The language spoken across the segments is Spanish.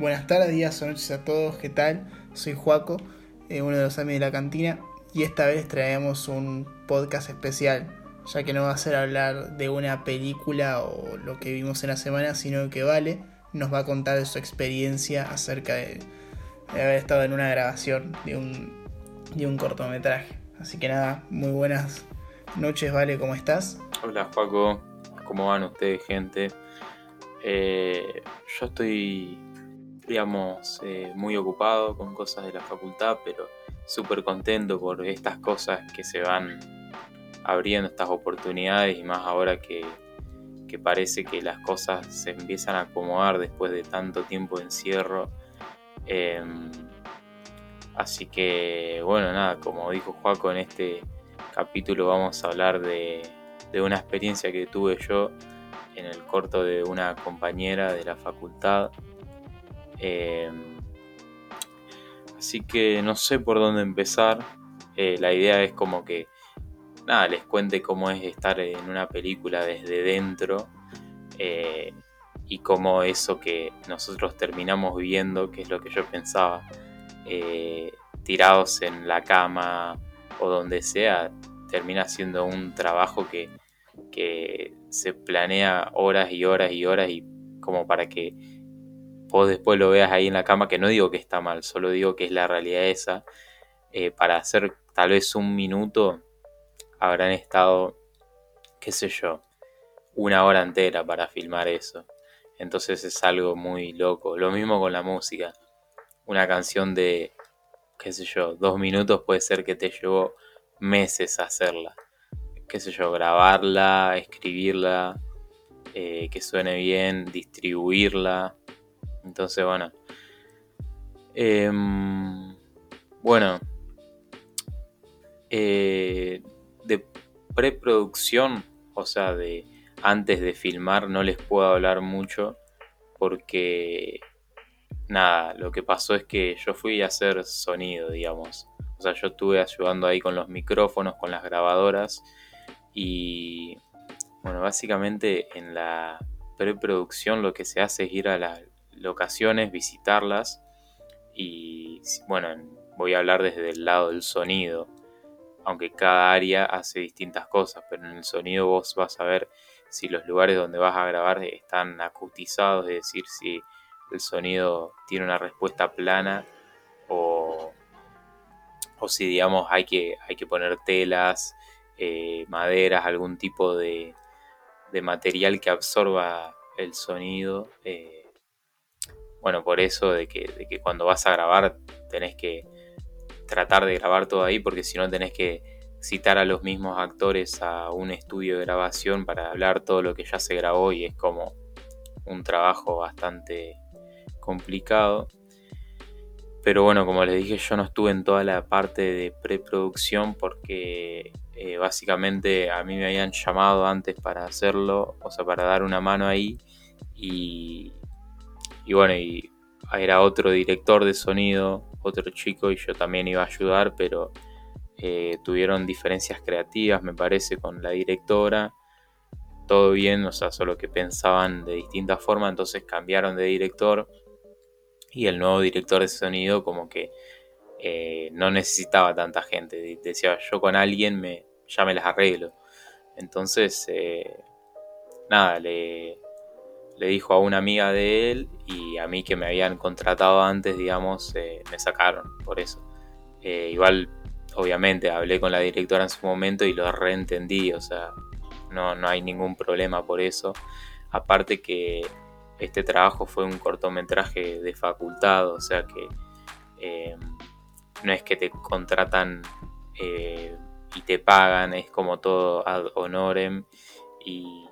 buenas tardes, días o noches a todos, ¿qué tal? Soy Juaco, eh, uno de los amigos de la cantina, y esta vez traemos un podcast especial, ya que no va a ser hablar de una película o lo que vimos en la semana, sino que Vale nos va a contar su experiencia acerca de, haber estado en una grabación de un, de un cortometraje. Así que nada, muy buenas noches, Vale, ¿cómo estás? Hola, Juaco, ¿cómo van ustedes, gente? Eh, yo estoy, digamos, eh, muy ocupado con cosas de la facultad, pero súper contento por estas cosas que se van abriendo, estas oportunidades, y más ahora que, parece que las cosas se empiezan a acomodar después de tanto tiempo de encierro. Em, así que, bueno, nada, como dijo Juaco, en este capítulo vamos a hablar de, de una experiencia que tuve yo en el corto de una compañera de la facultad. Em, así que no sé por dónde empezar. Eh, la idea es como que, nada, les cuente cómo es estar en una película desde dentro eh, y cómo eso que nosotros terminamos viendo, que es lo que yo pensaba, eh, tirados en la cama o donde sea, termina siendo un trabajo que, que se planea horas y horas y horas y como para que vos después lo veas ahí en la cama, que no digo que está mal, solo digo que es la realidad esa. Eh, para hacer tal vez un minuto habrán estado, qué sé yo, una hora entera para filmar eso. Entonces es algo muy loco. Lo mismo con la música. Una canción de, qué sé yo, dos minutos puede ser que te llevó meses hacerla qué sé yo, grabarla, escribirla, eh, que suene bien, distribuirla. Entonces, bueno. Em, bueno. Eh, de preproducción, o sea, de antes de filmar, no les puedo hablar mucho porque nada, lo que pasó es que yo fui a hacer sonido, digamos. O sea, yo estuve ayudando ahí con los micrófonos, con las grabadoras y bueno, básicamente en la preproducción lo que se hace es ir a las locaciones, visitarlas y bueno, voy a hablar desde el lado del sonido, aunque cada área hace distintas cosas, pero en el sonido vos vas a ver si los lugares donde vas a grabar están acustizados, es decir, si el sonido tiene una respuesta plana o, o si digamos hay que, hay que poner telas, eh, maderas, algún tipo de, material que absorba el sonido. Eh, bueno, por eso de que, cuando vas a grabar tenés que tratar de grabar todo ahí, porque si no tenés que citar a los mismos actores a un estudio de grabación para hablar todo lo que ya se grabó y es como un trabajo bastante complicado. Pero bueno, como les dije, yo no estuve en toda la parte de preproducción porque eh, básicamente a mí me habían llamado antes para hacerlo, o sea, para dar una mano ahí. Y, bueno, y era otro director de sonido, otro chico, y yo también iba a ayudar, pero eh, tuvieron diferencias creativas, me parece, con la directora. Todo bien, o sea, solo que pensaban de distintas formas, entonces cambiaron de director. Y el nuevo director de sonido como que eh, no necesitaba tanta gente. Decía, yo con alguien me, ya me las arreglo. Entonces, eh, nada, le, le, dijo a una amiga de él y a mí que me habían contratado antes, digamos, eh, me sacaron por eso. Eh, igual, obviamente, hablé con la directora en su momento y lo reentendí, o sea, no, no hay ningún problema por eso. Aparte que este trabajo fue un cortometraje de facultad, o sea que no es que te contratan y te pagan, es como todo ad honorem y,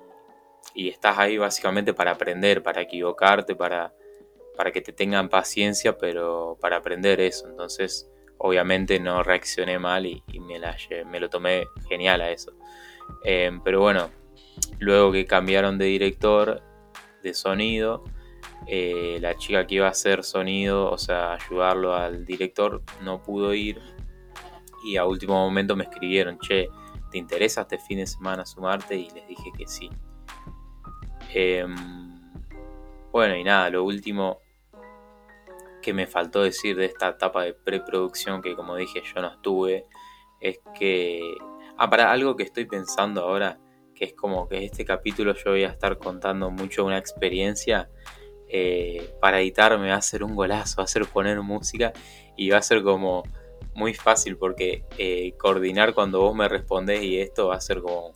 estás ahí básicamente para aprender, para equivocarte, para, para que te tengan paciencia, pero para aprender eso. Entonces, obviamente no reaccioné mal y, me, la, me, lo tomé genial a eso. Em, pero bueno, luego que cambiaron de director de sonido, eh, la chica que iba a hacer sonido, o sea, ayudarlo al director, no pudo ir y a último momento me escribieron, che, ¿te interesa este fin de semana sumarte? Y les dije que sí. Em, bueno, y nada, lo último, que me faltó decir de esta etapa de preproducción que como dije yo no estuve, es que... Ah, para algo que estoy pensando ahora, que es como que este capítulo yo voy a estar contando mucho una experiencia. Eh, para editar me va a hacer un golazo, va a ser poner música y va a ser como muy fácil porque eh, coordinar cuando vos me respondés y esto va a ser como,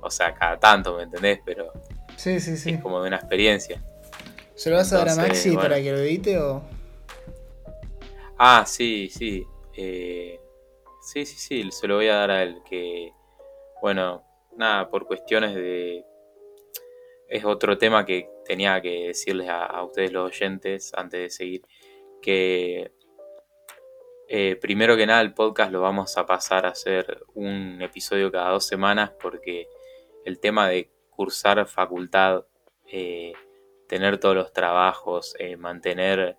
o sea, cada tanto, ¿me entendés? Pero sí, sí, sí. es como de una experiencia. ¿Se lo vas a dar a Maxi para que lo edite o...? Ah, sí, sí. Eh, sí, sí, sí, se lo voy a dar a él. Que, bueno, nada, por cuestiones de... Es otro tema que tenía que decirles a, ustedes los oyentes antes de seguir. Que eh, primero que nada el podcast lo vamos a pasar a hacer un episodio cada dos semanas porque el tema de cursar facultad, eh, tener todos los trabajos, eh, mantener,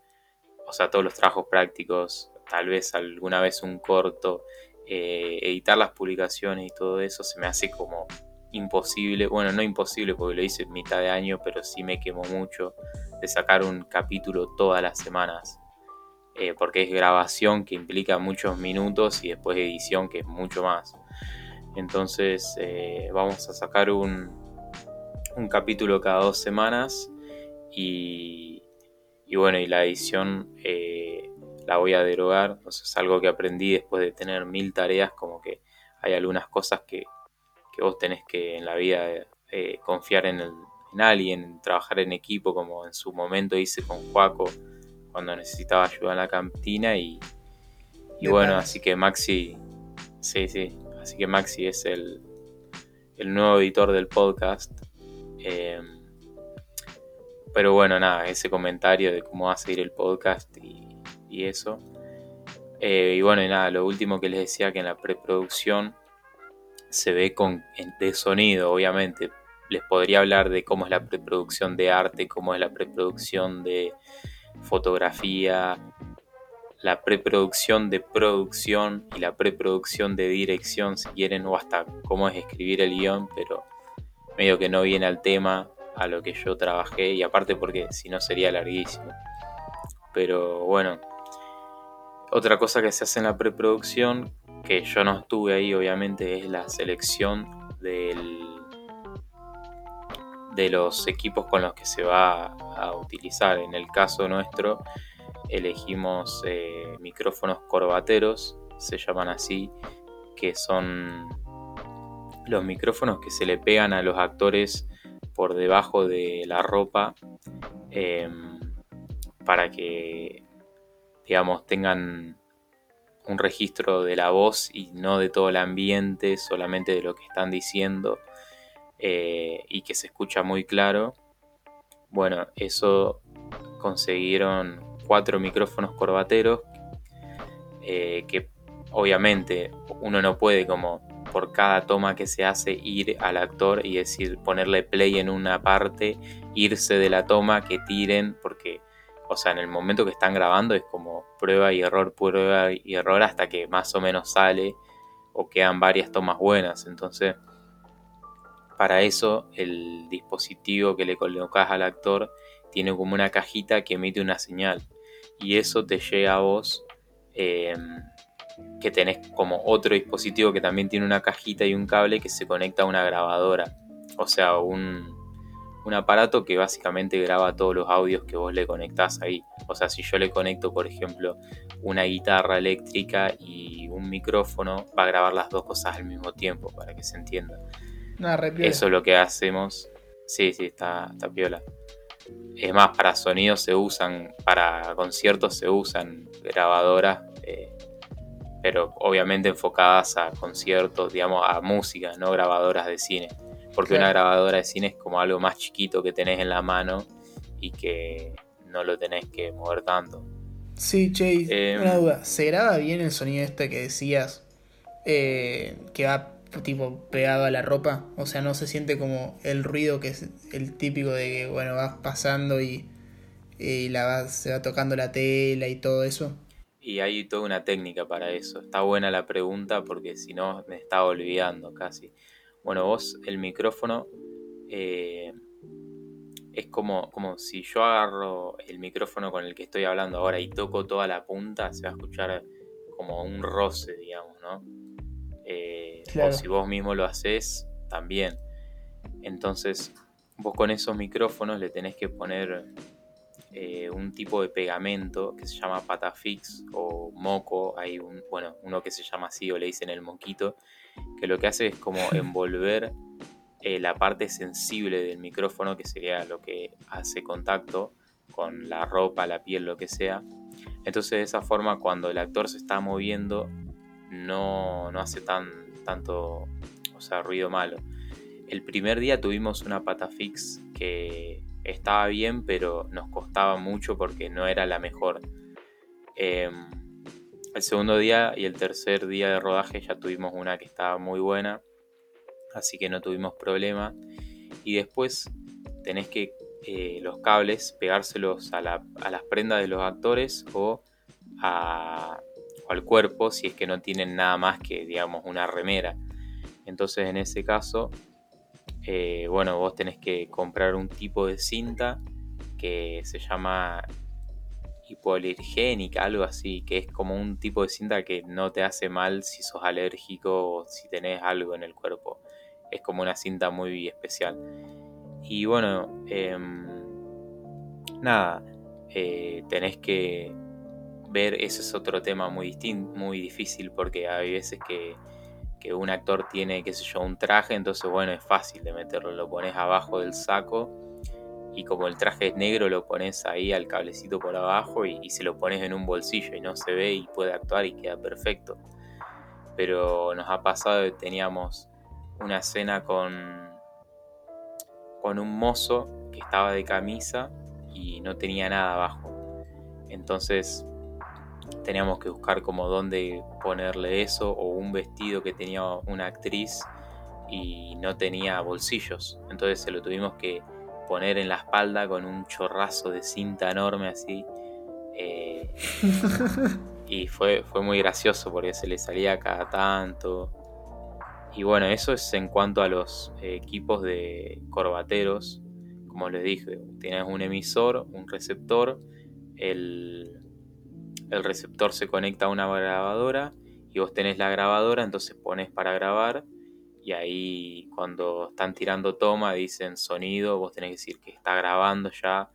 o sea, todos los trabajos prácticos, tal vez alguna vez un corto, eh, editar las publicaciones y todo eso se me hace como imposible, bueno, no imposible porque lo hice en mitad de año, pero sí me quemó mucho de sacar un capítulo todas las semanas, porque es grabación que implica muchos minutos y después edición que es mucho más. Entonces vamos a sacar un, un capítulo cada dos semanas y, y bueno, y la edición la voy a derogar. Entonces es algo que aprendí después de tener mil tareas, como que hay algunas cosas que, vos tenés que en la vida eh, confiar en, alguien, trabajar en equipo, como en su momento hice con Juaco cuando necesitaba ayuda en la cantina y, y bueno, así que Maxi, sí, sí, así que Maxi es el, el nuevo editor del podcast. Eh, pero bueno, nada, ese comentario de cómo va a seguir el podcast y, y eso. Eh, y bueno, y nada, lo último que les decía que en la preproducción se ve con de sonido, obviamente. Les podría hablar de cómo es la preproducción de arte, cómo es la preproducción de fotografía, la preproducción de producción y la preproducción de dirección, si quieren, o hasta cómo es escribir el guion, pero medio que no viene al tema a lo que yo trabajé y aparte porque si no sería larguísimo. Pero bueno, otra cosa que se hace en la preproducción, que yo no estuve ahí obviamente, es la selección del, de los equipos con los que se va a utilizar. En el caso nuestro elegimos eh, micrófonos corbateros, se llaman así, que son los micrófonos que se le pegan a los actores por debajo de la ropa em, para que digamos, tengan un registro de la voz y no de todo el ambiente, solamente de lo que están diciendo eh, y que se escucha muy claro. Bueno, eso consiguieron cuatro micrófonos corbateros eh, que obviamente uno no puede como por cada toma que se hace ir al actor y decir ponerle play en una parte, irse de la toma, que tiren, porque o sea, en el momento que están grabando es como prueba y error, prueba y error hasta que más o menos sale o quedan varias tomas buenas. Entonces, para eso el dispositivo que le colocas al actor tiene como una cajita que emite una señal. Y eso te llega a vos em, que tenés como otro dispositivo que también tiene una cajita y un cable que se conecta a una grabadora. O sea, un, un aparato que básicamente graba todos los audios que vos le conectás ahí. O sea, si yo le conecto, por ejemplo, una guitarra eléctrica y un micrófono, va a grabar las dos cosas al mismo tiempo, para que se entienda. Eso es lo que hacemos. Sí, sí, está, está piola. Es más, para sonidos se usan, para conciertos se usan grabadoras, pero obviamente enfocadas a conciertos, digamos, a música, no grabadoras de cine porque una grabadora de cine es como algo más chiquito que tenés en la mano y que no lo tenés que mover tanto. Sí, Chase, em, una duda. ¿Se graba bien el sonido este que decías eh, que va tipo pegado a la ropa? O sea, no se siente como el ruido que es el típico de que, bueno, vas pasando y, y la se va tocando la tela y todo eso. Y hay toda una técnica para eso. Está buena la pregunta porque si no me estaba olvidando casi. Bueno, vos el micrófono, eh, es como, como si yo agarro el micrófono con el que estoy hablando ahora y toco toda la punta, se va a escuchar como un roce, digamos, ¿no? Eh, o si vos mismo lo haces, también. Entonces, vos con esos micrófonos le tenés que poner eh, un tipo de pegamento que se llama patafix o moco. Hay un, bueno, uno que se llama así o le dicen el moquito, que lo que hace es como envolver eh, la parte sensible del micrófono, que sería lo que hace contacto con la ropa, la piel, lo que sea. Entonces de esa forma cuando el actor se está moviendo no, no hace tan, tanto o sea, ruido malo. El primer día tuvimos una pata fix que estaba bien, pero nos costaba mucho porque no era la mejor. Em, el segundo día y el tercer día de rodaje ya tuvimos una que estaba muy buena, así que no tuvimos problema. Y después tenés que eh, los cables pegárselos a, las prendas de los actores o, al cuerpo si es que no tienen nada más que, digamos, una remera. Entonces en ese caso, eh, bueno, vos tenés que comprar un tipo de cinta que se llama hipoalergénica, algo así, que es como un tipo de cinta que no te hace mal si sos alérgico o si tenés algo en el cuerpo. Es como una cinta muy especial. Y bueno, em, nada, eh, tenés que ver, ese es otro tema muy distinto, muy difícil, porque hay veces que, un actor tiene, qué sé yo, un traje, entonces bueno, es fácil de meterlo, lo pones abajo del saco y como el traje es negro lo pones ahí al cablecito por abajo y, y, se lo pones en un bolsillo y no se ve y puede actuar y queda perfecto. Pero nos ha pasado que teníamos una escena con con un mozo que estaba de camisa y no tenía nada abajo. Entonces teníamos que buscar como dónde ponerle eso o un vestido que tenía una actriz y no tenía bolsillos. Entonces se lo tuvimos que poner en la espalda con un chorrazo de cinta enorme así. Eh, y fue, fue muy gracioso porque se le salía cada tanto. Y bueno, eso es en cuanto a los equipos de corbateros. Como les dije, tienes un emisor, un receptor. El, el receptor se conecta a una grabadora y vos tenés la grabadora, entonces pones para grabar y ahí cuando están tirando toma dicen sonido, vos tenés que decir que está grabando ya,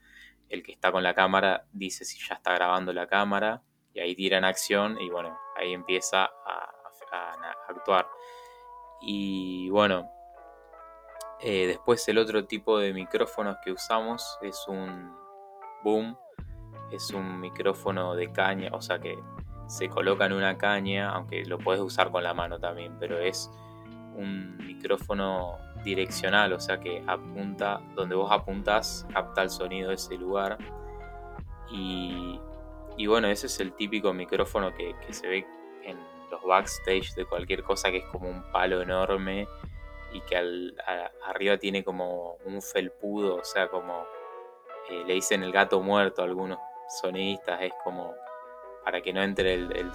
el que está con la cámara dice si ya está grabando la cámara y ahí tiran acción y bueno, ahí empieza a actuar. Y bueno, eh, después el otro tipo de micrófonos que usamos es un boom, es un micrófono de caña, o sea que se coloca en una caña, aunque lo puedes usar con la mano también, pero es un micrófono direccional, o sea que apunta, donde vos apuntas, capta el sonido de ese lugar. Y, bueno, ese es el típico micrófono que, que se ve en los backstage de cualquier cosa que es como un palo enorme y que al, arriba tiene como un felpudo, o sea, como eh, le dicen el gato muerto a algunos sonidistas, es como para que no entre el,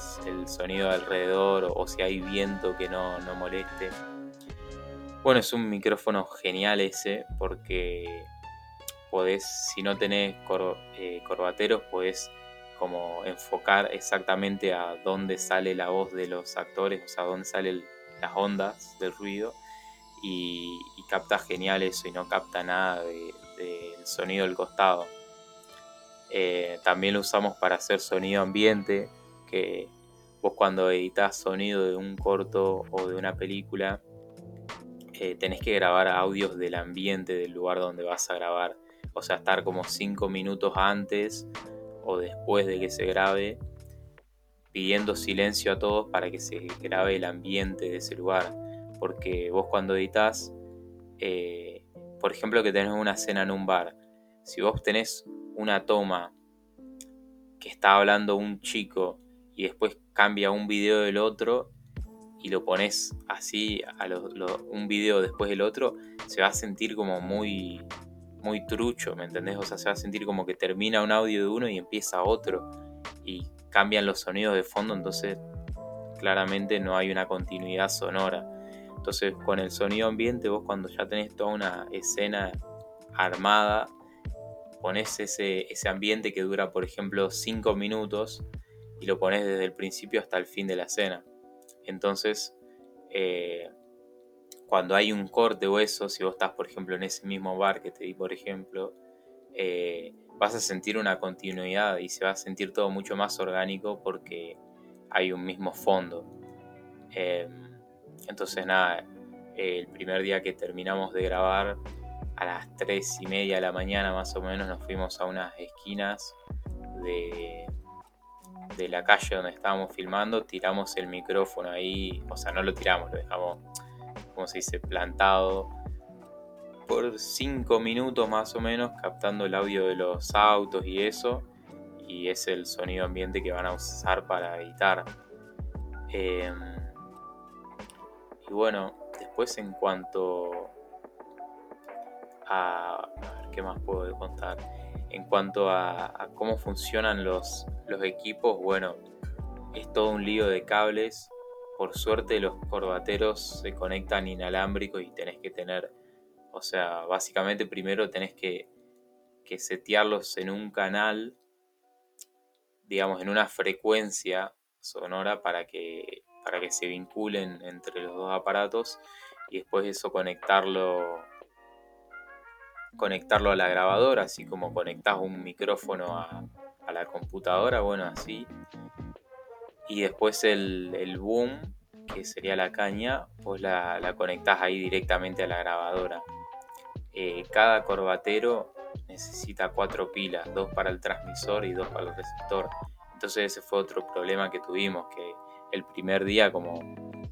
sonido alrededor o, si hay viento que no, no moleste. Bueno, es un micrófono genial ese porque podés, si no tenés eh, corbateros, podés como enfocar exactamente a dónde sale la voz de los actores, o sea, dónde salen las ondas del ruido y, capta genial eso y no capta nada del sonido del costado. Eh, también lo usamos para hacer sonido ambiente, que vos cuando editas sonido de un corto o de una película, eh, tenés que grabar audios del ambiente del lugar donde vas a grabar. O sea, estar como 5 minutos antes o después de que se grabe, pidiendo silencio a todos para que se grabe el ambiente de ese lugar. Porque vos cuando editas, eh, por ejemplo que tenés una cena en un bar, si vos tenés una toma que está hablando un chico y después cambia un video del otro y lo pones así a un video después del otro, se va a sentir como muy muy trucho, ¿me entendés? O sea, se va a sentir como que termina un audio de uno y empieza otro y cambian los sonidos de fondo, entonces claramente no hay una continuidad sonora. Entonces con el sonido ambiente vos cuando ya tenés toda una escena armada, pones ese, ese ambiente que dura, por ejemplo, 5 minutos y lo pones desde el principio hasta el fin de la escena. Entonces, eh, cuando hay un corte o eso, si vos estás, por ejemplo, en ese mismo bar que te di, por ejemplo, eh, vas a sentir una continuidad y se va a sentir todo mucho más orgánico porque hay un mismo fondo. Em, entonces, nada, el primer día que terminamos de grabar, a las 3 y media de la mañana más o menos, nos fuimos a unas esquinas de, de la calle donde estábamos filmando, tiramos el micrófono ahí, o sea, no lo tiramos, lo dejamos, como se dice, plantado por 5 minutos más o menos, captando el audio de los autos y eso, y es el sonido ambiente que van a usar para editar. Em, y bueno, después en cuanto a... ver, ¿qué más puedo contar? En cuanto a, cómo funcionan los, los equipos, bueno, es todo un lío de cables. Por suerte los corbateros se conectan inalámbricos y tenés que tener, o sea, básicamente primero tenés que, que setearlos en un canal, digamos, en una frecuencia sonora para que, para que se vinculen entre los dos aparatos y después eso conectarlo conectarlo a la grabadora, así como conectas un micrófono a, la computadora, bueno, así. Y después el, boom, que sería la caña, pues la, la conectas ahí directamente a la grabadora. Eh, cada corbatero necesita cuatro pilas, dos para el transmisor y dos para el receptor. Entonces ese fue otro problema que tuvimos, que el primer día como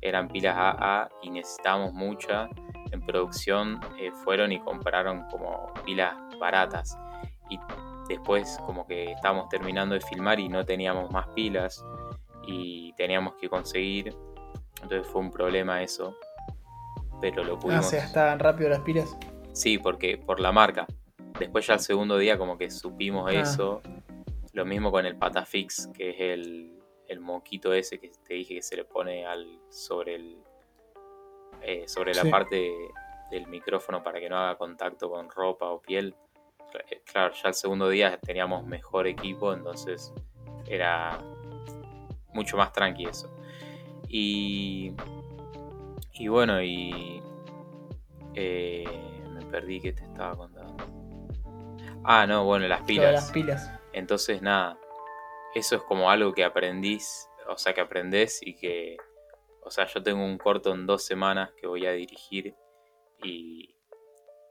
eran pilas AA y necesitábamos muchas, en producción eh, fueron y compraron como pilas baratas. Y después como que estábamos terminando de filmar y no teníamos más pilas y teníamos que conseguir. Entonces fue un problema eso. Pero lo pudimos. Ah, se gastaban rápido las pilas. Sí, porque por la marca. Después ya el segundo día como que supimos ah. eso. Lo mismo con el Patafix, que es el, el moquito ese que te dije que se le pone al sobre el eh, sobre la parte del micrófono para que no haga contacto con ropa o piel. Eh, claro, ya el segundo día teníamos mejor equipo, entonces era mucho más tranqui eso. Y, y bueno, y eh, me perdí que te estaba contando. Ah, no, bueno, las pilas. las pilas. Entonces, nada, eso es como algo que aprendís, o sea, que aprendés y que o sea, yo tengo un corto en dos semanas que voy a dirigir y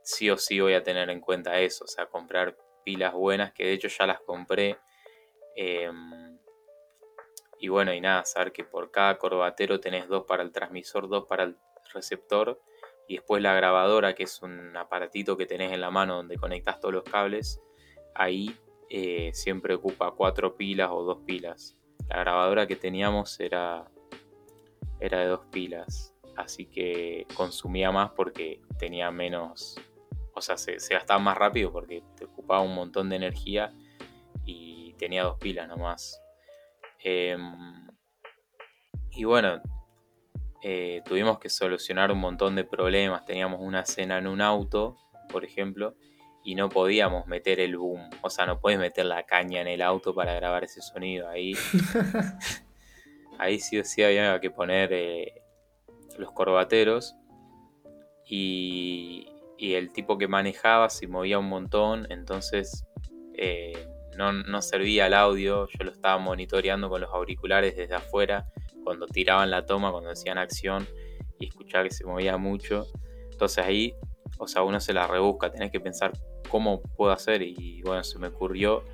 sí o sí voy a tener en cuenta eso, o sea, comprar pilas buenas, que de hecho ya las compré. Em, y bueno, y nada, saber que por cada corbatero tenés dos para el transmisor, dos para el receptor. Y después la grabadora, que es un aparatito que tenés en la mano donde conectas todos los cables. Ahí eh, siempre ocupa cuatro pilas o dos pilas. La grabadora que teníamos era era de dos pilas, así que consumía más porque tenía menos, o sea, se, gastaba más rápido porque te ocupaba un montón de energía y tenía dos pilas nomás. Em, y bueno, eh, tuvimos que solucionar un montón de problemas. Teníamos una escena en un auto, por ejemplo, y no podíamos meter el boom. O sea, no puedes meter la caña en el auto para grabar ese sonido ahí. ahí sí o sí había que poner eh, los corbateros. Y, el tipo que manejaba se movía un montón, entonces eh, no, servía el audio, yo lo estaba monitoreando con los auriculares desde afuera, cuando tiraban la toma, cuando hacían acción y escuchaba que se movía mucho, entonces ahí, o sea, uno se la rebusca, tenés que pensar cómo puedo hacer. Y bueno, se me ocurrió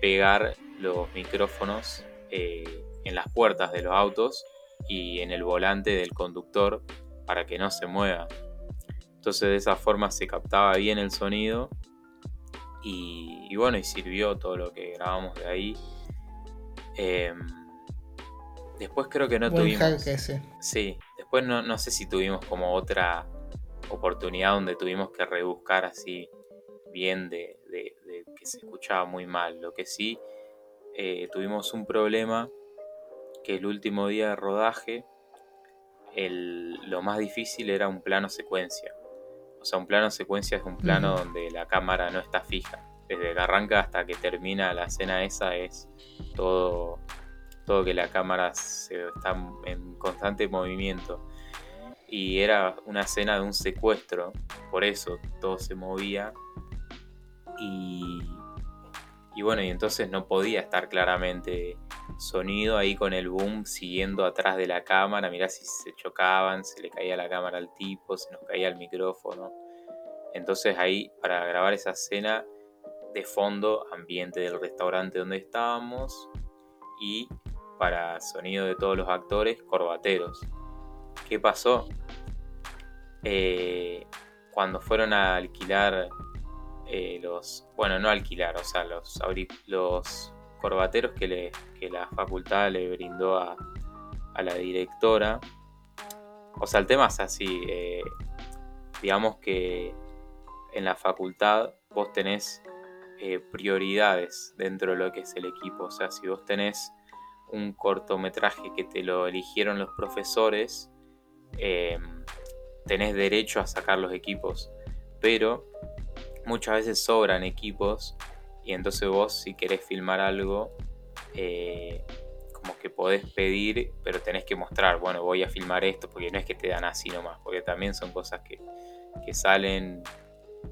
pegar los micrófonos eh, en las puertas de los autos y en el volante del conductor para que no se mueva. Entonces de esa forma se captaba bien el sonido y, bueno, y sirvió todo lo que grabamos de ahí. Em, después creo que no tuvimos... Sí, después no, sé si tuvimos como otra oportunidad donde tuvimos que rebuscar así bien de, que se escuchaba muy mal. Lo que sí, eh, tuvimos un problema que el último día de rodaje lo más difícil era un plano secuencia. O sea, un plano secuencia es un plano donde la cámara no está fija. desde que arranca hasta que termina la escena esa es todo, todo que la cámara se, está en constante movimiento. Y era una escena de un secuestro, por eso todo se movía. Y, y bueno, y entonces no podía estar claramente sonido ahí con el boom siguiendo atrás de la cámara. Mirá si se chocaban, se le caía la cámara al tipo, se nos caía el micrófono. Entonces ahí para grabar esa escena de fondo, ambiente del restaurante donde estábamos y para sonido de todos los actores, corbateros. ¿Qué pasó? Eh, cuando fueron a alquilar eh, los, bueno, no alquilar, o sea, los, los corbateros que, le, que la facultad le brindó a, a la directora. O sea, el tema es así, eh, digamos que en la facultad vos tenés eh, prioridades dentro de lo que es el equipo. O sea, si vos tenés un cortometraje que te lo eligieron los profesores, tenés derecho a sacar los equipos. Pero muchas veces sobran equipos y entonces vos si querés filmar algo, eh, como que podés pedir, pero tenés que mostrar, bueno, voy a filmar esto, porque no es que te dan así nomás, porque también son cosas que, que salen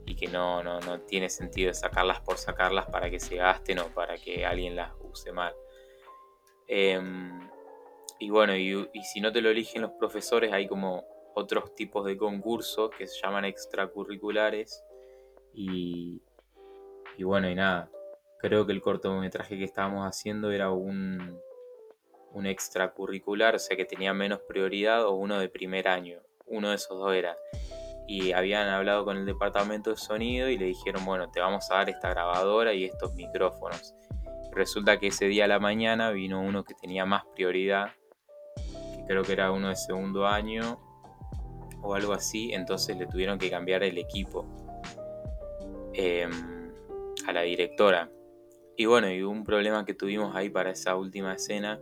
y que no, no, no, tiene sentido sacarlas por sacarlas para que se gasten o para que alguien las use mal. Em, y bueno, y, si no te lo eligen los profesores, hay como otros tipos de concursos que se llaman extracurriculares. Y, y bueno, y nada, creo que el cortometraje que estábamos haciendo era un, un extracurricular, o sea que tenía menos prioridad, o uno de primer año. Uno de esos dos era y habían hablado con el departamento de sonido y le dijeron, bueno, te vamos a dar esta grabadora y estos micrófonos. Resulta que ese día a la mañana vino uno que tenía más prioridad, que creo que era uno de segundo año o algo así, entonces le tuvieron que cambiar el equipo em, a la directora. Y bueno, y un problema que tuvimos ahí para esa última escena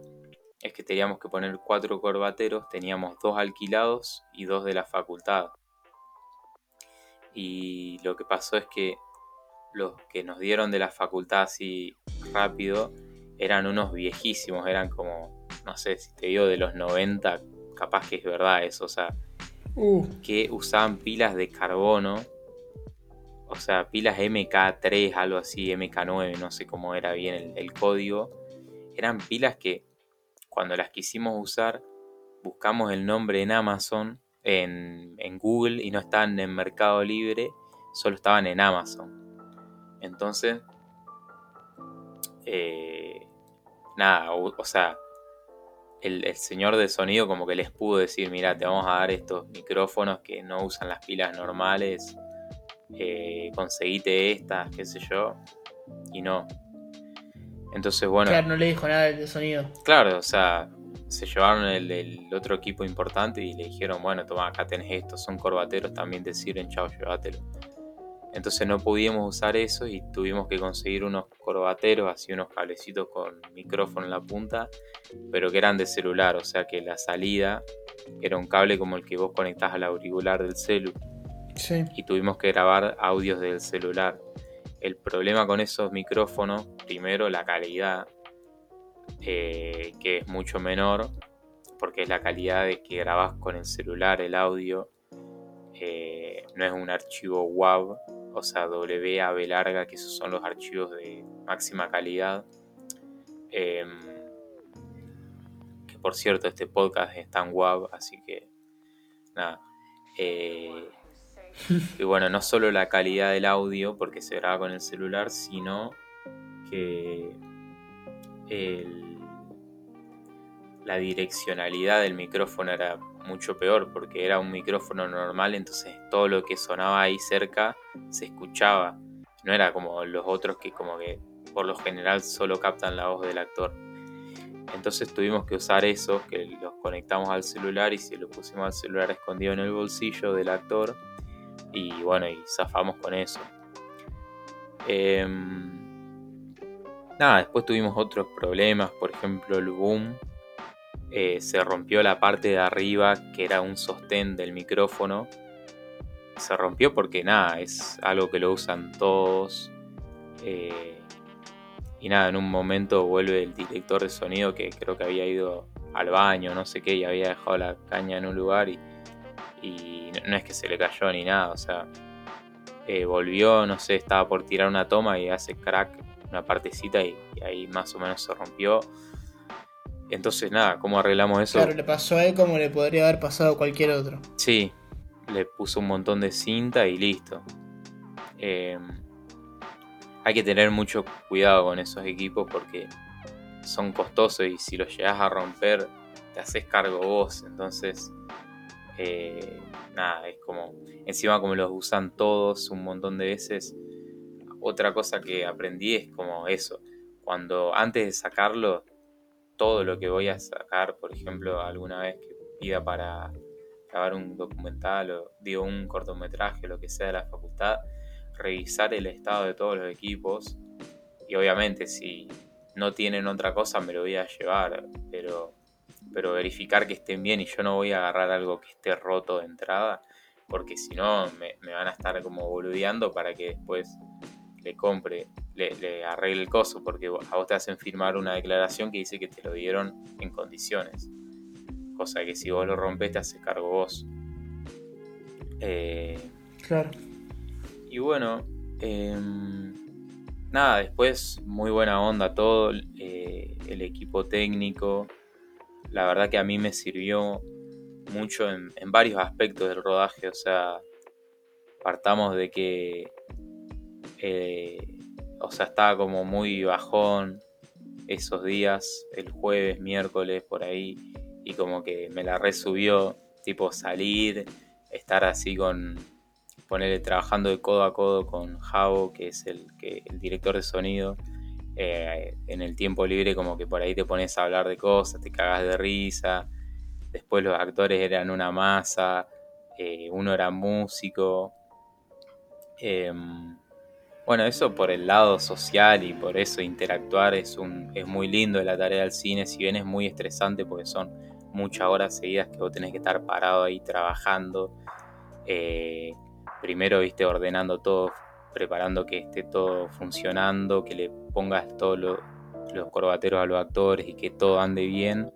es que teníamos que poner cuatro corbateros, teníamos dos alquilados y dos de la facultad y lo que pasó es que los que nos dieron de la facultad así rápido eran unos viejísimos, eran como, no sé, si te digo de los 90, capaz que es verdad eso, o sea, uh. que usaban pilas de carbono, o sea, pilas MK3, algo así, MK9, no sé cómo era bien el, el código, eran pilas que cuando las quisimos usar, buscamos el nombre en Amazon en, Google y no estaban en Mercado Libre, solo estaban en Amazon. Entonces, eh, nada, o, sea, el, señor de sonido como que les pudo decir, mira, te vamos a dar estos micrófonos que no usan las pilas normales, eh, conseguite estas, qué sé yo, y no. Entonces, bueno. Claro, no le dijo nada de sonido. Claro, o sea, se llevaron el, otro equipo importante y le dijeron, bueno, toma, acá tenés esto, son corbateros, también te sirven, chao, llévatelo. Entonces no pudimos usar eso y tuvimos que conseguir unos corbateros, así unos cablecitos con micrófono en la punta, pero que eran de celular, o sea que la salida era un cable como el que vos conectás al auricular del celu. Y tuvimos que grabar audios del celular. El problema con esos micrófonos, primero la calidad, eh, que es mucho menor, porque es la calidad de que grabas con el celular el audio, eh, no es un archivo WAV, o sea, WAV larga, que esos son los archivos de máxima calidad. Em, que por cierto, este podcast está en WAV, así que nada. Eh, y bueno, no solo la calidad del audio, porque se graba con el celular, sino que la direccionalidad del micrófono era mucho peor porque era un micrófono normal, entonces todo lo que sonaba ahí cerca se escuchaba. No era como los otros que como que por lo general solo captan la voz del actor. Entonces tuvimos que usar esos que los conectamos al celular y se lo pusimos al celular escondido en el bolsillo del actor y bueno, y zafamos con eso. Em, Nada, después tuvimos otros problemas, por ejemplo el boom. Eh, se rompió la parte de arriba que era un sostén del micrófono. Se rompió porque nada, es algo que lo usan todos. Eh, y nada, en un momento vuelve el director de sonido que creo que había ido al baño, no sé qué, y había dejado la caña en un lugar y, no es que se le cayó ni nada, o sea, eh, volvió, no sé, estaba por tirar una toma y hace crack una partecita y, ahí más o menos se rompió. Entonces, nada, ¿cómo arreglamos eso? Claro, le pasó a él como le podría haber pasado a cualquier otro. Sí, le puso un montón de cinta y listo. Eh, hay que tener mucho cuidado con esos equipos porque son costosos y si los llegas a romper te haces cargo vos. Entonces, eh, nada, es como, encima como los usan todos un montón de veces. Otra cosa que aprendí es como eso, cuando antes de sacarlo, todo lo que voy a sacar, por ejemplo, alguna vez que pida para grabar un documental o digo un cortometraje, lo que sea de la facultad, revisar el estado de todos los equipos y obviamente si no tienen otra cosa me lo voy a llevar, pero, pero verificar que estén bien y yo no voy a agarrar algo que esté roto de entrada, porque si no me, van a estar como boludeando para que después le compre, le, arregle el coso, porque a vos te hacen firmar una declaración que dice que te lo dieron en condiciones. Cosa que si vos lo rompes te hace cargo vos. Eh, claro. Y bueno, em, nada, después muy buena onda todo, eh, el equipo técnico. La verdad que a mí me sirvió mucho en, varios aspectos del rodaje. O sea, partamos de que, eh, o sea, estaba como muy bajón esos días, el jueves, miércoles, por ahí, y como que me la resubió, tipo salir, estar así con ponerle trabajando de codo a codo con Javo, que es el, que, el director de sonido, eh, en el tiempo libre como que por ahí te pones a hablar de cosas, te cagas de risa, después los actores eran una masa, eh, uno era músico. Em, bueno, eso por el lado social y por eso interactuar es, un, es muy lindo la tarea del cine, si bien es muy estresante porque son muchas horas seguidas que vos tenés que estar parado ahí trabajando. Eh, primero, viste, ordenando todo, preparando que esté todo funcionando, que le pongas todos los corbateros a los actores y que todo ande bien.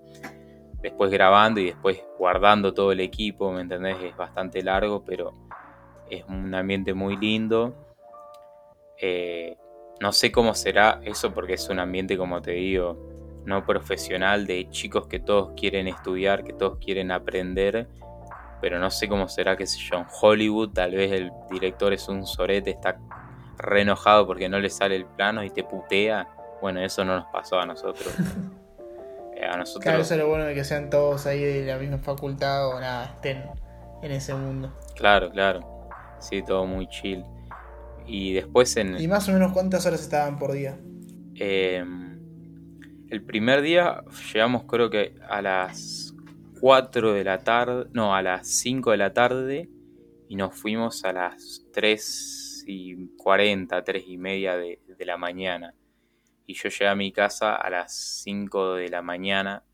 Después grabando y después guardando todo el equipo, ¿me entendés? Es bastante largo, pero es un ambiente muy lindo. Eh, no sé cómo será eso porque es un ambiente, como te digo, no profesional de chicos que todos quieren estudiar, que todos quieren aprender pero no sé cómo será, que sé yo, en Hollywood tal vez el director es un sorete, está re enojado porque no le sale el plano y te putea. Bueno, eso no nos pasó a nosotros. Eh, a nosotros... Claro, eso es lo bueno de que sean todos ahí de la misma facultad o nada, estén en ese mundo. Claro, claro. Sí, todo muy chill. Y después en... ¿Y más o menos cuántas horas estaban por día? Em, el primer día llegamos creo que a las 4 de la tarde, no, a las 5 de la tarde y nos fuimos a las 3 y 40, 3 y media de, la mañana. Y yo llegué a mi casa a las 5 de la mañana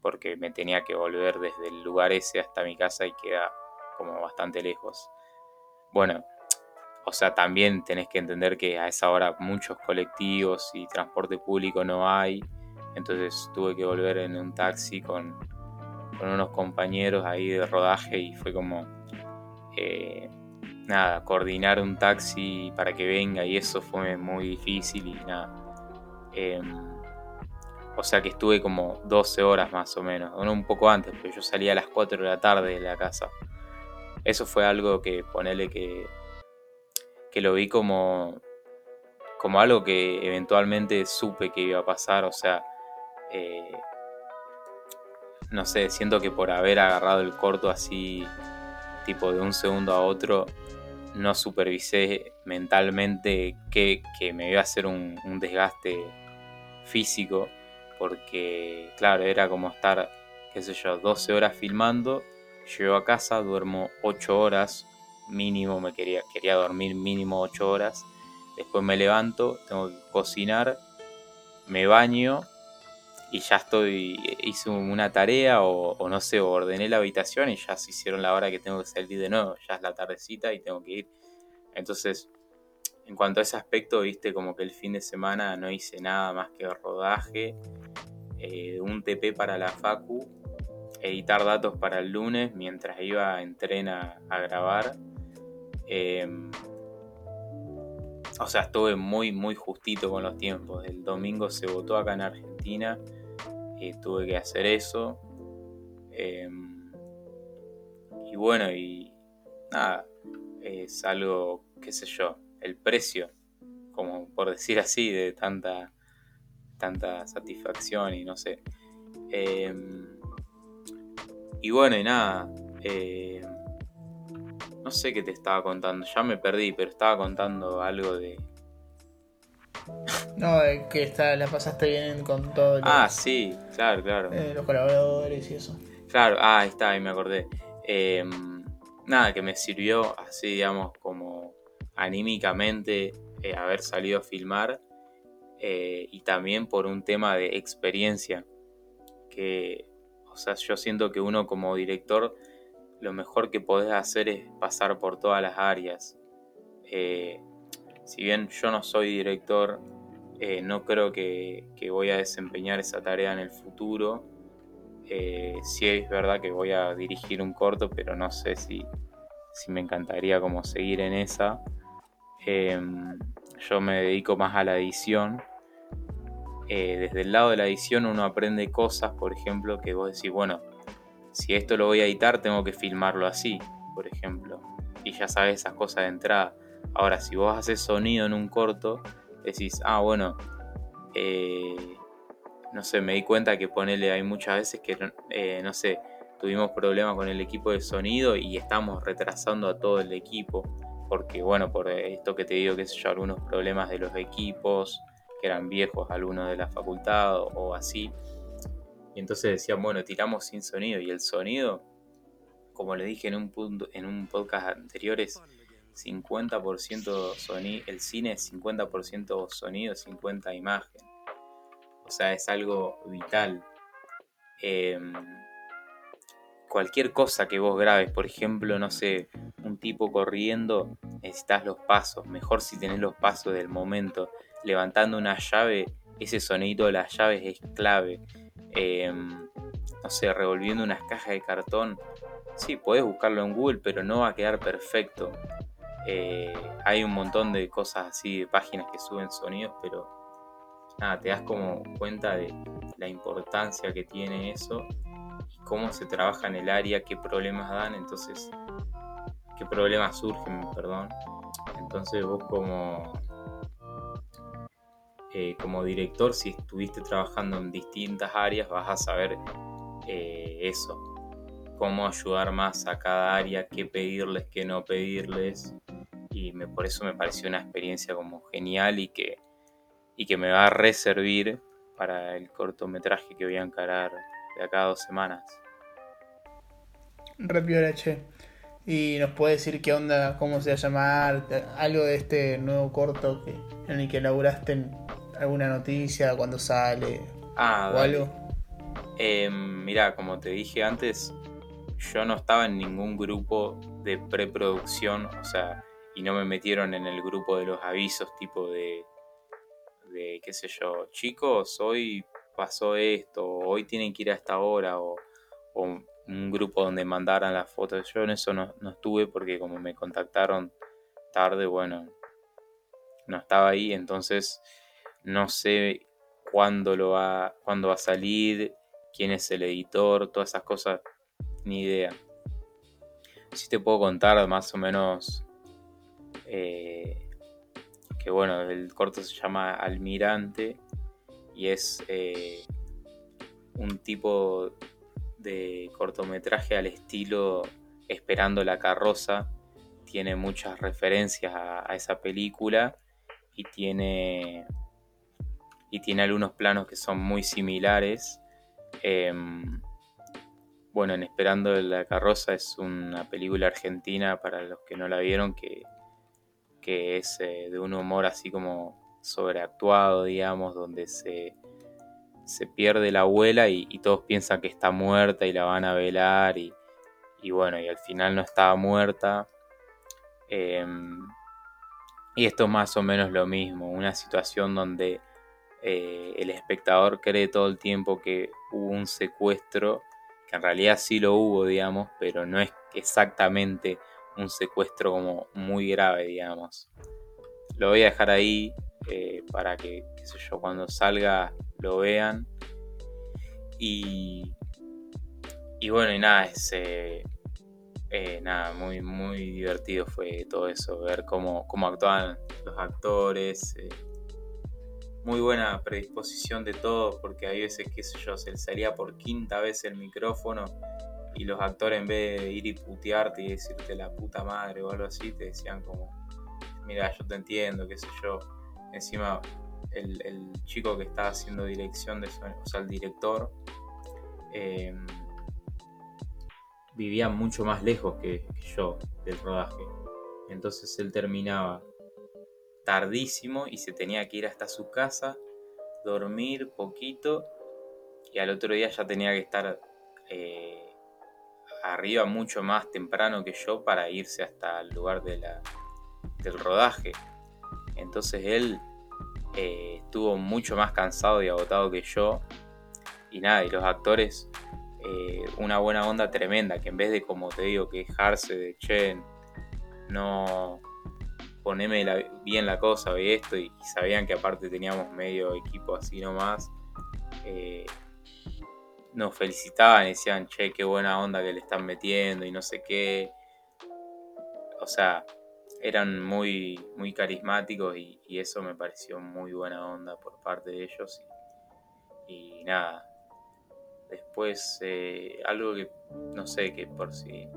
porque me tenía que volver desde el lugar ese hasta mi casa y queda como bastante lejos. Bueno, o sea, también tenés que entender que a esa hora muchos colectivos y transporte público no hay. Entonces tuve que volver en un taxi con, con unos compañeros ahí de rodaje y fue como, eh, nada, coordinar un taxi para que venga y eso fue muy difícil y nada. Em, o sea que estuve como 12 horas más o menos, no un poco antes, pero yo salía a las 4 de la tarde de la casa. Eso fue algo que ponele que, que lo vi como, como algo que eventualmente supe que iba a pasar, o sea, eh, no sé, siento que por haber agarrado el corto así, tipo de un segundo a otro, no supervisé mentalmente que, me iba a hacer un, desgaste físico, porque claro, era como estar, qué sé yo, 12 horas filmando, llego a casa, duermo 8 horas, mínimo, me quería, quería dormir mínimo 8 horas, después me levanto, tengo que cocinar, me baño y ya estoy, hice una tarea o, no sé, ordené la habitación y ya se hicieron la hora que tengo que salir de nuevo, ya es la tardecita y tengo que ir. Entonces, en cuanto a ese aspecto, viste, como que el fin de semana no hice nada más que rodaje, eh, un TP para la Facu, editar datos para el lunes mientras iba en tren a, grabar. Em, o sea, estuve muy, muy justito con los tiempos. El domingo se votó acá en Argentina tuve que hacer eso. Em, y bueno, y nada, es algo, qué sé yo, el precio, como por decir así, de tanta, tanta satisfacción y no sé. Em, y bueno, y nada, em, no sé qué te estaba contando, ya me perdí, pero estaba contando algo de... No, que está, la pasaste bien con todo. ah, sí, claro, claro. Eh, los colaboradores y eso. Claro, ah, ahí está, ahí me acordé. Em, nada, que me sirvió así, digamos, como anímicamente eh, haber salido a filmar eh, y también por un tema de experiencia que, o sea, yo siento que uno como director lo mejor que podés hacer es pasar por todas las áreas. Eh, si bien yo no soy director, no creo que, voy a desempeñar esa tarea en el futuro. sí es verdad que voy a dirigir un corto, pero no sé si, si me encantaría como seguir en esa. Em, yo me dedico más a la edición. Eh, desde el lado de la edición uno aprende cosas, por ejemplo, que vos decís, bueno, si esto lo voy a editar tengo que filmarlo así, por ejemplo. Y ya sabes esas cosas de entrada. Ahora, si vos haces sonido en un corto, decís, ah, bueno, eh, no sé, me di cuenta que ponele, hay muchas veces que, eh, no sé, tuvimos problemas con el equipo de sonido y estamos retrasando a todo el equipo porque bueno, por esto que te digo, que sé yo, algunos problemas de los equipos, que eran viejos, algunos de la facultad o, así. Y entonces decían, bueno, tiramos sin sonido. Y el sonido, como le dije en un, punto, en un podcast anterior, es 50% sonido, el cine es 50% sonido, 50% imagen. O sea, es algo vital. Em, cualquier cosa que vos grabes, por ejemplo, no sé, un tipo corriendo, necesitas los pasos. Mejor si tenés los pasos del momento. Levantando una llave, ese sonido de las llaves es clave. Em, no sé, revolviendo unas cajas de cartón. Sí, podés buscarlo en Google, pero no va a quedar perfecto. Eh, hay un montón de cosas así, de páginas que suben sonidos, pero nada, te das como cuenta de la importancia que tiene eso cómo se trabaja en el área, qué problemas dan, entonces, qué problemas surgen, perdón. Entonces vos como, eh, como director, si estuviste trabajando en distintas áreas, vas a saber eh, eso, cómo ayudar más a cada área, qué pedirles, qué no pedirles. Y me, por eso me pareció una experiencia como genial y que, y que me va a reservir para el cortometraje que voy a encarar de acá a dos semanas. Repiola, che. Y nos puede decir qué onda, cómo se va a llamar, algo de este nuevo corto que, en el que laburaste alguna noticia, cuando sale ah, o algo. Eh, mira, como te dije antes, yo no estaba en ningún grupo de preproducción, o sea, y no me metieron en el grupo de los avisos tipo de, de qué sé yo, chicos, hoy pasó esto, hoy tienen que ir a esta hora, o, un grupo donde mandaran las fotos. Yo en eso no, estuve porque como me contactaron tarde, bueno, no estaba ahí, entonces no sé cuándo lo va, cuándo va a salir, quién es el editor, todas esas cosas, ni idea. Sí te puedo contar más o menos eh, que bueno, el corto se llama Almirante y es eh, un tipo de cortometraje al estilo Esperando la carroza. Tiene muchas referencias a, esa película y tiene, y tiene algunos planos que son muy similares. Em, bueno, en Esperando la carroza es una película argentina para los que no la vieron que, que es eh, de un humor así como sobreactuado, digamos, donde se, se pierde la abuela y, todos piensan que está muerta y la van a velar y, bueno, y al final no estaba muerta. Em, Y esto es más o menos lo mismo, una situación donde eh, el espectador cree todo el tiempo que hubo un secuestro, que en realidad sí lo hubo, digamos, pero no es exactamente un secuestro como muy grave, digamos. Lo voy a dejar ahí eh, para que, yo, cuando salga lo vean. Y, y bueno, y nada, es, eh, nada, muy, muy divertido fue todo eso, ver cómo, cómo actuaban los actores. Muy buena predisposición de todos, porque hay veces, qué sé yo, se salía por quinta vez el micrófono y los actores en vez de ir y putearte y decirte la puta madre o algo así, te decían como, mira, yo te entiendo, qué sé yo. Encima, el, chico que estaba haciendo dirección de o sea, el director, eh, vivía mucho más lejos que, yo del rodaje. Entonces él terminaba tardísimo y se tenía que ir hasta su casa, dormir poquito y al otro día ya tenía que estar eh, arriba mucho más temprano que yo para irse hasta el lugar de la, del rodaje. Entonces él eh, estuvo mucho más cansado y agotado que yo. Y nada, y los actores eh, una buena onda tremenda, que en vez de, como te digo, quejarse de, che, no poneme bien la cosa y esto, y, sabían que aparte teníamos medio equipo así nomás, eh, nos felicitaban y decían, che, qué buena onda que le están metiendo y no sé qué. O sea, eran muy, muy carismáticos y, eso me pareció muy buena onda por parte de ellos. y nada, Después, eh, algo que no sé, que por si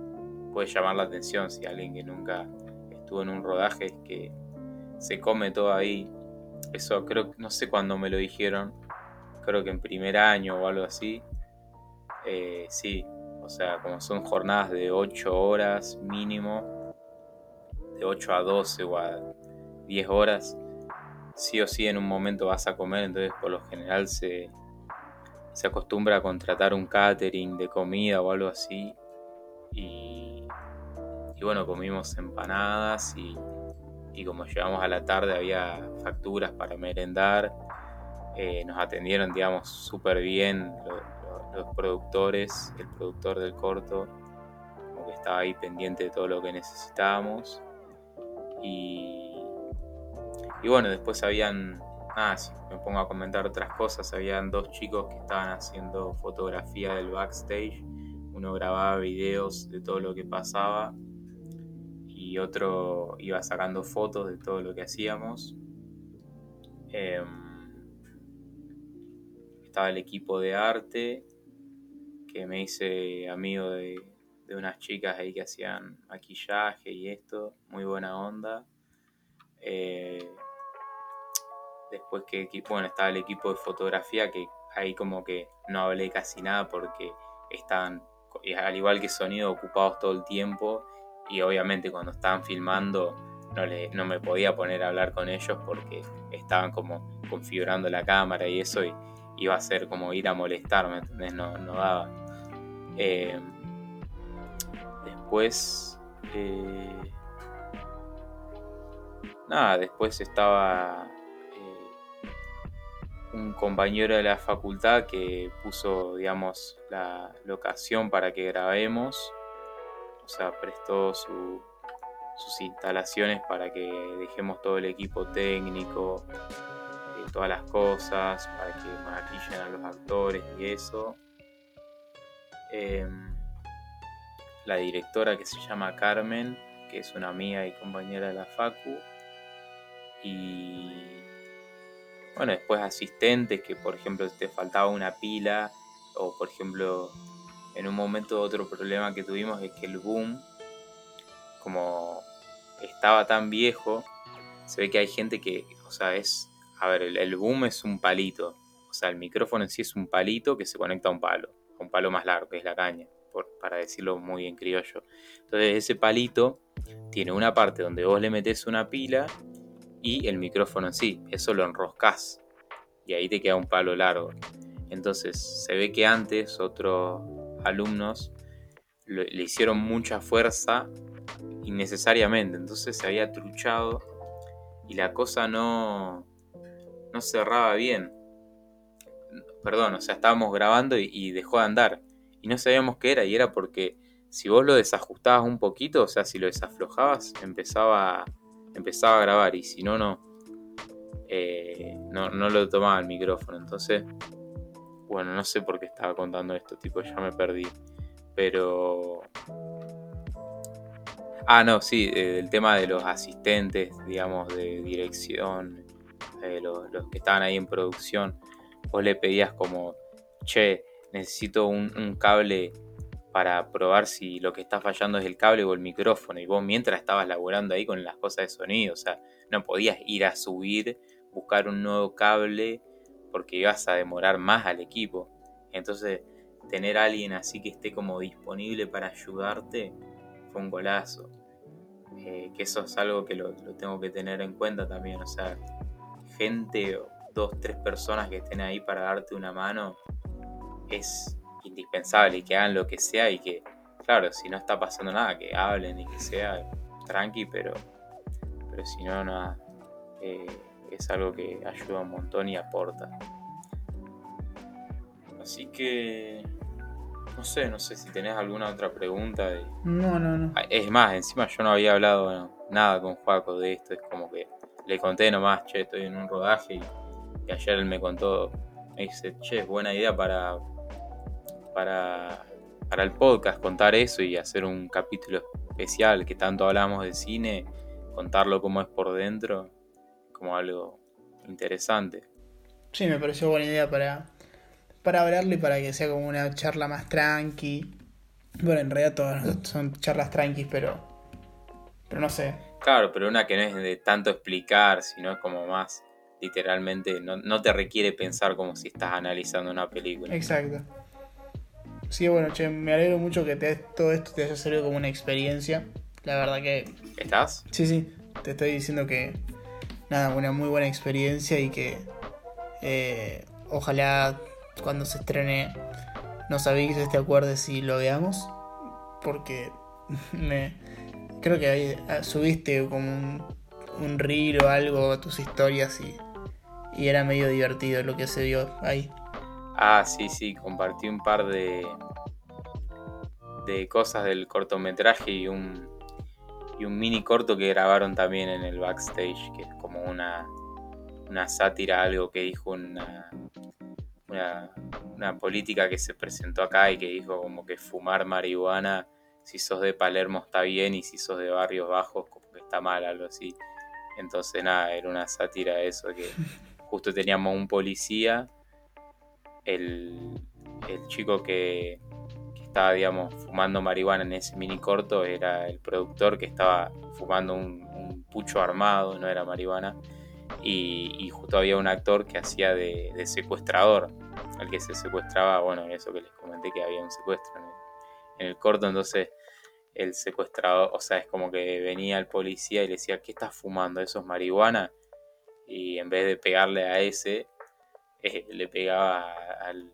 puede llamar la atención, si alguien que nunca estuvo en un rodaje, que se come todo ahí. Eso creo, no sé cuándo me lo dijeron, creo que en primer año o algo así. Eh, sí, o sea, como son jornadas de 8 horas mínimo, de 8 a 12 o a 10 horas, sí o sí en un momento vas a comer, entonces por lo general se, se acostumbra a contratar un catering de comida o algo así. Y, bueno, comimos empanadas y, como llegamos a la tarde había facturas para merendar. Eh, nos atendieron, digamos, súper bien los, productores, el productor del corto, como que estaba ahí pendiente de todo lo que necesitábamos. Y, y bueno, después habían Ah, sí, me pongo a comentar otras cosas. Habían dos chicos que estaban haciendo fotografía del backstage. Uno grababa videos de todo lo que pasaba y otro iba sacando fotos de todo lo que hacíamos. Em, estaba el equipo de arte que me hice amigo de, de unas chicas ahí que hacían maquillaje y esto, muy buena onda. Eh, Después que, bueno, estaba el equipo de fotografía que ahí como que no hablé casi nada porque estaban, al igual que sonido, ocupados todo el tiempo y obviamente cuando estaban filmando no, le, no me podía poner a hablar con ellos porque estaban como configurando la cámara y eso y iba a ser como ir a molestarme, ¿entendés? No, no daba. Eh, después... Eh, nada, después estaba un compañero de la facultad que puso, digamos, la locación para que grabemos. O sea, prestó sus instalaciones para que dejemos todo el equipo técnico, eh, todas las cosas, para que maquillen a los actores y eso. Em, la directora que se llama Carmen, que es una amiga y compañera de la Facu. Y bueno, después asistentes que, por ejemplo, te faltaba una pila o, por ejemplo, en un momento otro problema que tuvimos es que el boom, como estaba tan viejo, se ve que hay gente que, o sea, es, a ver, el, boom es un palito, o sea, el micrófono en sí es un palito que se conecta a un palo, a un palo más largo, que es la caña, por, para decirlo muy en criollo. Entonces ese palito tiene una parte donde vos le metes una pila y el micrófono en sí. Eso lo enroscas y ahí te queda un palo largo. Entonces se ve que antes otros alumnos le hicieron mucha fuerza innecesariamente. Entonces se había truchado y la cosa no, no cerraba bien. Perdón, o sea, estábamos grabando y, dejó de andar. Y no sabíamos qué era, y era porque si vos lo desajustabas un poquito, o sea, si lo desaflojabas, empezaba, empezaba a grabar, y si no, no, eh, no, no lo tomaba el micrófono. Entonces, bueno, no sé por qué estaba contando esto, tipo, ya me perdí. Pero... Ah, no, sí, eh, el tema de los asistentes, digamos, de dirección, eh, los, que estaban ahí en producción, vos le pedías como, che, necesito un, cable para probar si lo que está fallando es el cable o el micrófono. Y vos mientras estabas laburando ahí con las cosas de sonido, o sea, no podías ir a subir, buscar un nuevo cable, porque ibas a demorar más al equipo. Entonces, tener alguien así que esté como disponible para ayudarte fue un golazo. Eh, que eso es algo que lo, tengo que tener en cuenta también. O sea, gente, dos, tres personas que estén ahí para darte una mano es indispensable y que hagan lo que sea y que, claro, si no está pasando nada, que hablen y que sea tranqui, pero, pero si no, nada. Eh, es algo que ayuda un montón y aporta. Así que no sé, no sé si tenés alguna otra pregunta. De... No, no, no. Ah, es más, encima yo no había hablado nada con Juaco de esto. Es como que le conté nomás, che, estoy en un rodaje y, ayer él me contó, me dice, che, buena idea para, para, para el podcast contar eso y hacer un capítulo especial que tanto hablamos de cine, contarlo como es por dentro, como algo interesante. Sí, me pareció buena idea para para hablarle para que sea como una charla más tranqui. Bueno, en realidad todas son charlas tranquis, pero. Pero no sé. Claro, pero una que no es de tanto explicar, sino es como más literalmente. No, te requiere pensar como si estás analizando una película. Exacto. Sí, bueno, che, me alegro mucho que todo esto te haya servido como una experiencia. La verdad que. ¿Estás? Sí, sí. Te estoy diciendo que. Nada, una muy buena experiencia y que. Eh, ojalá cuando se estrene nos avises, te acuerdes si lo veamos. Porque me creo que ahí ah, subiste como un, un reel o algo a tus historias y, y era medio divertido lo que se vio ahí. Ah, sí, sí, compartí un par de, de cosas del cortometraje y un, y un mini corto que grabaron también en el backstage, que es como una, una sátira, algo que dijo una, una, política que se presentó acá y que dijo como que fumar marihuana, si sos de Palermo está bien y si sos de barrios bajos como que está mal, algo así. Entonces nada, era una sátira de eso, que justo teníamos un policía, el, chico que, estaba, digamos, fumando marihuana en ese mini corto era el productor que estaba fumando un, pucho armado, no era marihuana y, justo había un actor que hacía de, secuestrador, al que se secuestraba, bueno, eso que les comenté que había un secuestro en el, corto, entonces el secuestrador, o sea, es como que venía el policía y le decía, ¿qué estás fumando? ¿Eso es marihuana? Y en vez de pegarle a ese, eh, le pegaba al,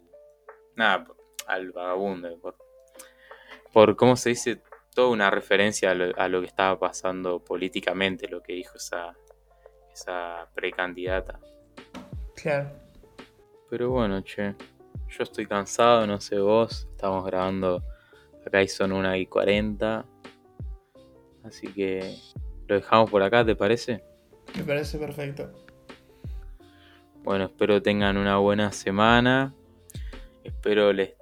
nada, al vagabundo, por, ¿cómo se dice? Toda una referencia a lo, a lo que estaba pasando políticamente, lo que dijo esa, esa precandidata. Claro. Pero bueno, che, yo estoy cansado, no sé vos, estamos grabando, acá y son una y 40. Así que lo dejamos por acá, ¿te parece? Me parece perfecto. Bueno, espero tengan una buena semana. Espero les,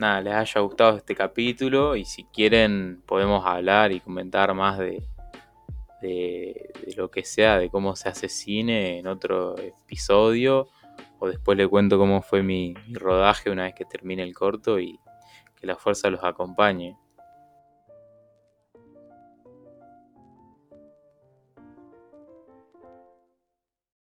nada, les haya gustado este capítulo y si quieren podemos hablar y comentar más de, de, lo que sea, de cómo se hace cine en otro episodio. O después le cuento cómo fue mi, mi rodaje una vez que termine el corto y que la fuerza los acompañe.